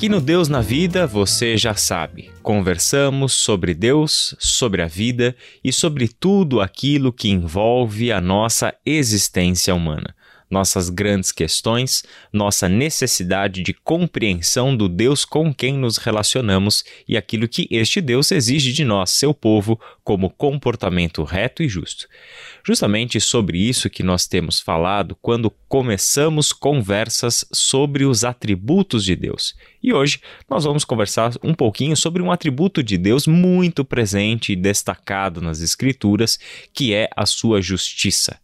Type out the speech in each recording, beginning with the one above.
Aqui no Deus na Vida, você já sabe, conversamos sobre Deus, sobre a vida e sobre tudo aquilo que envolve a nossa existência humana nossas grandes questões, nossa necessidade de compreensão do Deus com quem nos relacionamos e aquilo que este Deus exige de nós, seu povo, como comportamento reto e justo. Justamente sobre isso que nós temos falado quando começamos conversas sobre os atributos de Deus. E hoje nós vamos conversar um pouquinho sobre um atributo de Deus muito presente e destacado nas Escrituras, que é a sua justiça.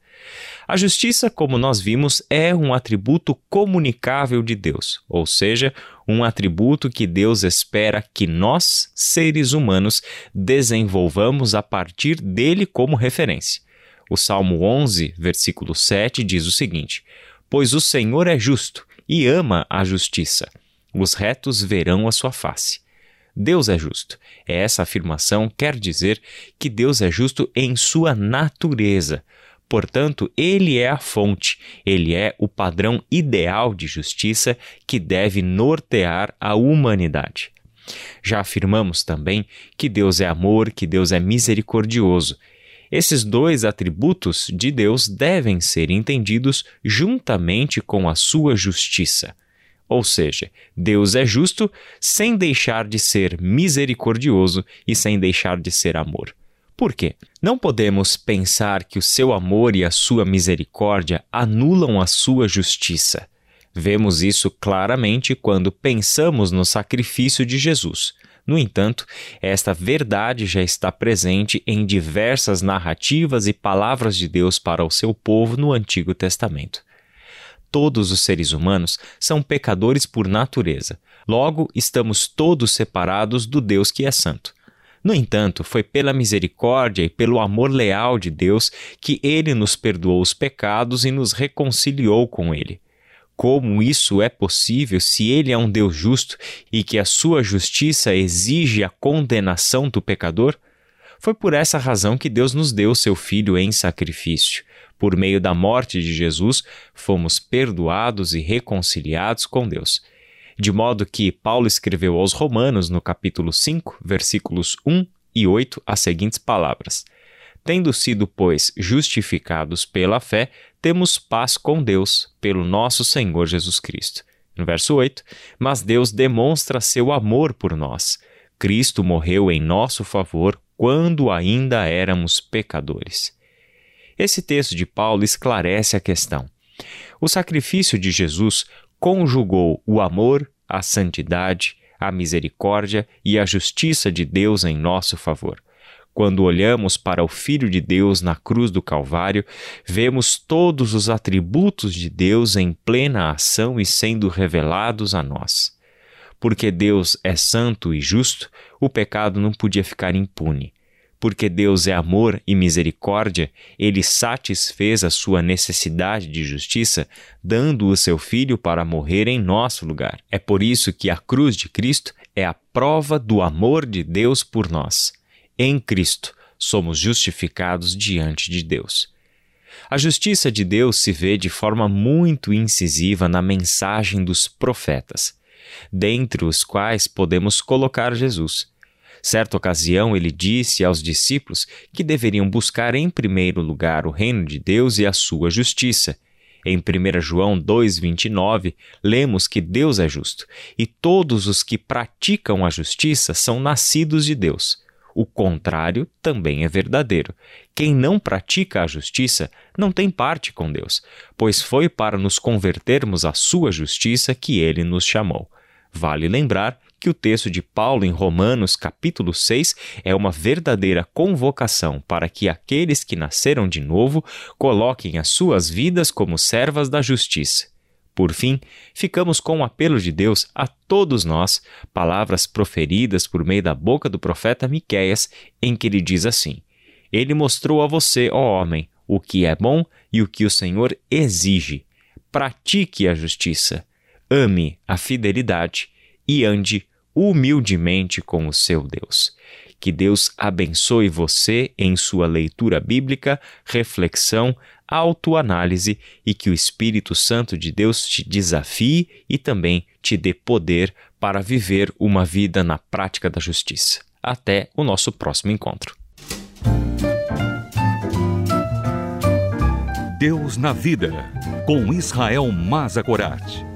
A justiça, como nós vimos, é um atributo comunicável de Deus, ou seja, um atributo que Deus espera que nós, seres humanos, desenvolvamos a partir dele como referência. O Salmo 11, versículo 7 diz o seguinte: Pois o Senhor é justo e ama a justiça. Os retos verão a sua face. Deus é justo. Essa afirmação quer dizer que Deus é justo em sua natureza. Portanto, ele é a fonte, ele é o padrão ideal de justiça que deve nortear a humanidade. Já afirmamos também que Deus é amor, que Deus é misericordioso. Esses dois atributos de Deus devem ser entendidos juntamente com a sua justiça. Ou seja, Deus é justo sem deixar de ser misericordioso e sem deixar de ser amor. Por quê? Não podemos pensar que o seu amor e a sua misericórdia anulam a sua justiça. Vemos isso claramente quando pensamos no sacrifício de Jesus. No entanto, esta verdade já está presente em diversas narrativas e palavras de Deus para o seu povo no Antigo Testamento. Todos os seres humanos são pecadores por natureza. Logo, estamos todos separados do Deus que é santo. No entanto, foi pela misericórdia e pelo amor leal de Deus que ele nos perdoou os pecados e nos reconciliou com ele. Como isso é possível se ele é um Deus justo e que a sua justiça exige a condenação do pecador? Foi por essa razão que Deus nos deu seu Filho em sacrifício. Por meio da morte de Jesus, fomos perdoados e reconciliados com Deus de modo que Paulo escreveu aos Romanos, no capítulo 5, versículos 1 e 8, as seguintes palavras: Tendo sido, pois, justificados pela fé, temos paz com Deus, pelo nosso Senhor Jesus Cristo. No verso 8, mas Deus demonstra seu amor por nós. Cristo morreu em nosso favor quando ainda éramos pecadores. Esse texto de Paulo esclarece a questão. O sacrifício de Jesus conjugou o amor, a santidade, a misericórdia e a justiça de Deus em nosso favor. Quando olhamos para o Filho de Deus na cruz do Calvário, vemos todos os atributos de Deus em plena ação e sendo revelados a nós. Porque Deus é santo e justo, o pecado não podia ficar impune. Porque Deus é amor e misericórdia, ele satisfez a sua necessidade de justiça, dando o seu filho para morrer em nosso lugar. É por isso que a cruz de Cristo é a prova do amor de Deus por nós. Em Cristo somos justificados diante de Deus. A justiça de Deus se vê de forma muito incisiva na mensagem dos profetas, dentre os quais podemos colocar Jesus. Certa ocasião, ele disse aos discípulos que deveriam buscar em primeiro lugar o reino de Deus e a sua justiça. Em 1 João 2,29, lemos que Deus é justo e todos os que praticam a justiça são nascidos de Deus. O contrário também é verdadeiro. Quem não pratica a justiça não tem parte com Deus, pois foi para nos convertermos à sua justiça que ele nos chamou. Vale lembrar que o texto de Paulo em Romanos, capítulo 6, é uma verdadeira convocação para que aqueles que nasceram de novo coloquem as suas vidas como servas da justiça. Por fim, ficamos com o apelo de Deus a todos nós, palavras proferidas por meio da boca do profeta Miqueias, em que ele diz assim: Ele mostrou a você, ó homem, o que é bom e o que o Senhor exige. Pratique a justiça, ame a fidelidade e ande humildemente com o seu Deus. Que Deus abençoe você em sua leitura bíblica, reflexão, autoanálise e que o Espírito Santo de Deus te desafie e também te dê poder para viver uma vida na prática da justiça. Até o nosso próximo encontro. Deus na Vida, com Israel Mazagorat.